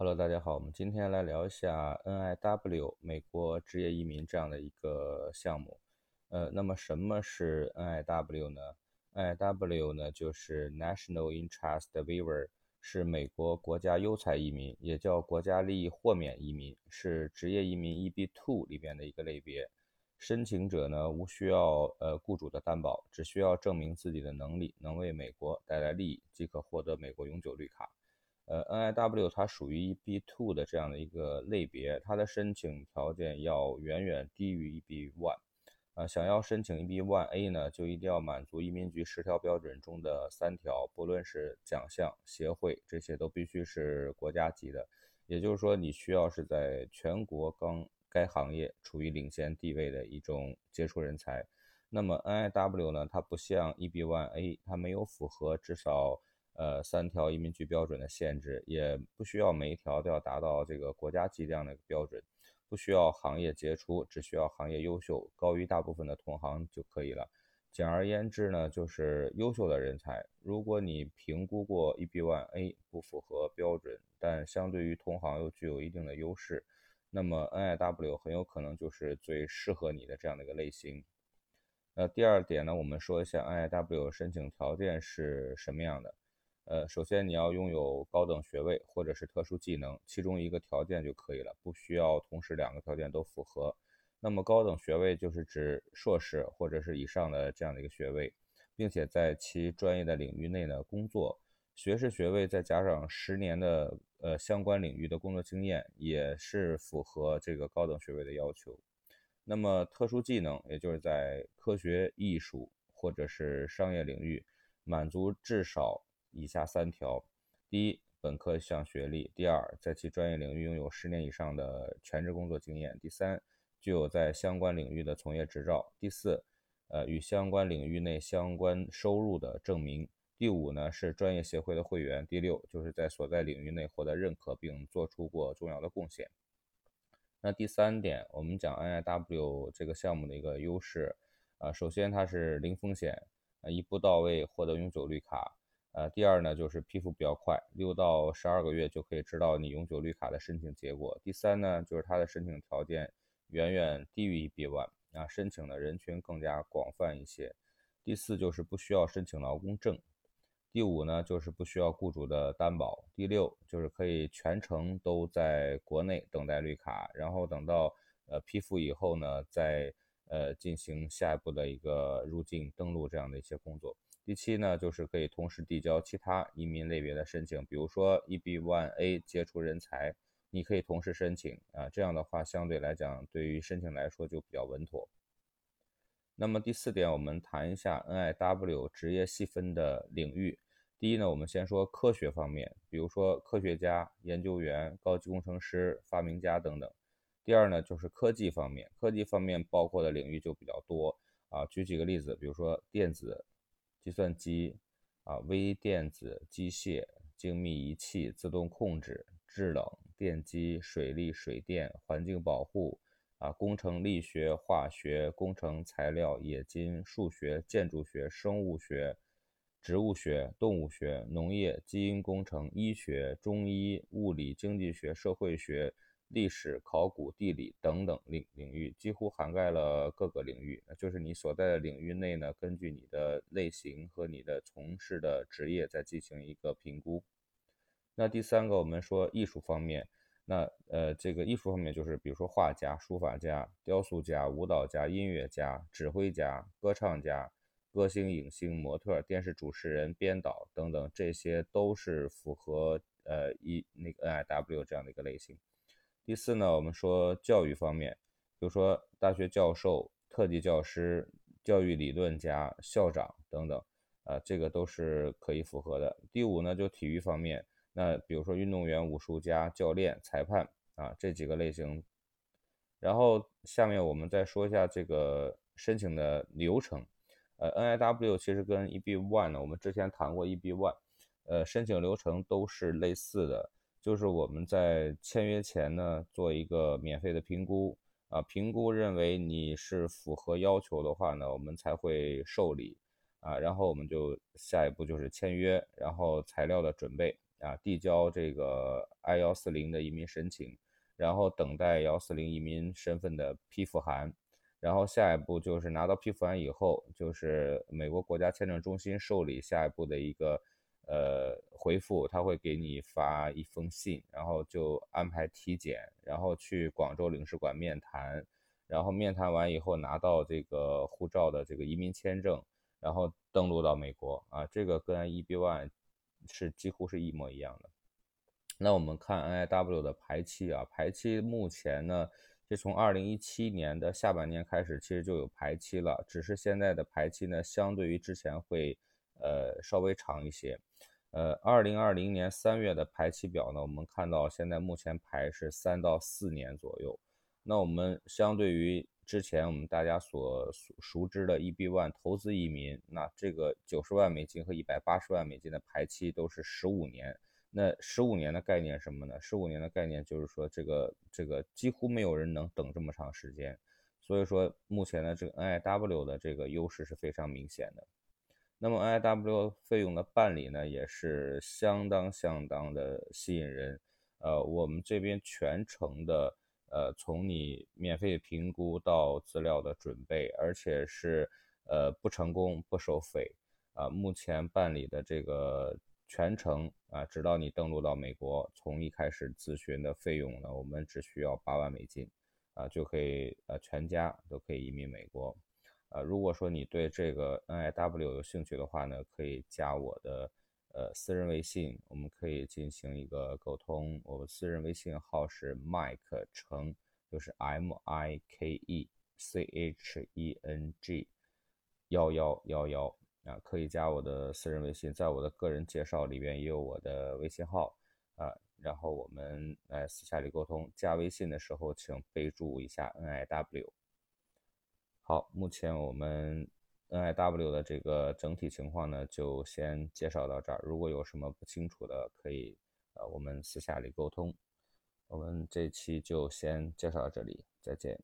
Hello，大家好，我们今天来聊一下 NIW 美国职业移民这样的一个项目。呃，那么什么是 NIW 呢？NIW 呢就是 National Interest Waiver，是美国国家优才移民，也叫国家利益豁免移民，是职业移民 EB2 里边的一个类别。申请者呢无需要呃雇主的担保，只需要证明自己的能力能为美国带来利益，即可获得美国永久绿卡。呃，NIW 它属于 EB2 的这样的一个类别，它的申请条件要远远低于 EB1。呃，想要申请 EB1A 呢，就一定要满足移民局十条标准中的三条，不论是奖项、协会，这些都必须是国家级的。也就是说，你需要是在全国刚该行业处于领先地位的一种杰出人才。那么 NIW 呢，它不像 EB1A，它没有符合至少。呃，三条移民局标准的限制，也不需要每一条都要达到这个国家级这样的标准，不需要行业杰出，只需要行业优秀，高于大部分的同行就可以了。简而言之呢，就是优秀的人才。如果你评估过 EB1A 不符合标准，但相对于同行又具有一定的优势，那么 NIW 很有可能就是最适合你的这样的一个类型。那第二点呢，我们说一下 NIW 申请条件是什么样的。呃，首先你要拥有高等学位或者是特殊技能，其中一个条件就可以了，不需要同时两个条件都符合。那么高等学位就是指硕士或者是以上的这样的一个学位，并且在其专业的领域内呢工作。学士学位再加上十年的呃相关领域的工作经验，也是符合这个高等学位的要求。那么特殊技能，也就是在科学、艺术或者是商业领域满足至少。以下三条：第一，本科项学历；第二，在其专业领域拥有十年以上的全职工作经验；第三，具有在相关领域的从业执照；第四，呃，与相关领域内相关收入的证明；第五呢，是专业协会的会员；第六，就是在所在领域内获得认可并做出过重要的贡献。那第三点，我们讲 NIW 这个项目的一个优势，啊，首先它是零风险，啊，一步到位获得永久绿卡。呃，第二呢，就是批复比较快，六到十二个月就可以知道你永久绿卡的申请结果。第三呢，就是它的申请条件远远低于 EB1，啊，申请的人群更加广泛一些。第四就是不需要申请劳工证。第五呢，就是不需要雇主的担保。第六就是可以全程都在国内等待绿卡，然后等到呃批复以后呢，再呃进行下一步的一个入境登录这样的一些工作。第七呢，就是可以同时递交其他移民类别的申请，比如说 EB1A 杰出人才，你可以同时申请啊，这样的话相对来讲，对于申请来说就比较稳妥。那么第四点，我们谈一下 NIW 职业细分的领域。第一呢，我们先说科学方面，比如说科学家、研究员、高级工程师、发明家等等。第二呢，就是科技方面，科技方面包括的领域就比较多啊。举几个例子，比如说电子。计算机啊，微电子、机械、精密仪器、自动控制、制冷、电机、水利、水电、环境保护啊，工程力学、化学、工程材料、冶金、数学、建筑学、生物学、植物学、动物学、农业、基因工程、医学、中医、物理、经济学、社会学。历史、考古、地理等等领领域几乎涵盖了各个领域，那就是你所在的领域内呢，根据你的类型和你的从事的职业再进行一个评估。那第三个，我们说艺术方面，那呃，这个艺术方面就是比如说画家、书法家、雕塑家、舞蹈家、音乐家、指挥家、歌唱家、歌星、影星、模特、电视主持人、编导等等，这些都是符合呃一那个 NIW 这样的一个类型。第四呢，我们说教育方面，比如说大学教授、特级教师、教育理论家、校长等等，啊，这个都是可以符合的。第五呢，就体育方面，那比如说运动员、武术家、教练、裁判啊，这几个类型。然后下面我们再说一下这个申请的流程。呃，NIW 其实跟 EB1 呢，我们之前谈过 EB1，呃，申请流程都是类似的。就是我们在签约前呢，做一个免费的评估。啊，评估认为你是符合要求的话呢，我们才会受理。啊，然后我们就下一步就是签约，然后材料的准备。啊，递交这个 I 幺四零的移民申请，然后等待幺四零移民身份的批复函，然后下一步就是拿到批复函以后，就是美国国家签证中心受理下一步的一个呃回复，他会给你发一封信，然后就安排体检，然后去广州领事馆面谈，然后面谈完以后拿到这个护照的这个移民签证。然后登陆到美国啊，这个跟 EB-1 是几乎是一模一样的。那我们看 NIW 的排期啊，排期目前呢，就从2017年的下半年开始，其实就有排期了，只是现在的排期呢，相对于之前会呃稍微长一些。呃，2020年3月的排期表呢，我们看到现在目前排是三到四年左右。那我们相对于之前我们大家所熟知的 EB-1 投资移民，那这个九十万美金和一百八十万美金的排期都是十五年。那十五年的概念什么呢？十五年的概念就是说，这个这个几乎没有人能等这么长时间。所以说，目前的这个 NIW 的这个优势是非常明显的。那么 NIW 费用的办理呢，也是相当相当的吸引人。呃，我们这边全程的。呃，从你免费评估到资料的准备，而且是呃不成功不收费啊。目前办理的这个全程啊，直到你登陆到美国，从一开始咨询的费用呢，我们只需要八万美金啊，就可以呃全家都可以移民美国。呃，如果说你对这个 NIW 有兴趣的话呢，可以加我的。呃，私人微信我们可以进行一个沟通。我私人微信号是 Mike 程，就是 M I K E C H E N G 幺幺幺幺啊，可以加我的私人微信，在我的个人介绍里边也有我的微信号啊。然后我们来私下里沟通，加微信的时候请备注一下 N I W。好，目前我们。NIW 的这个整体情况呢，就先介绍到这儿。如果有什么不清楚的，可以呃我们私下里沟通。我们这期就先介绍到这里，再见。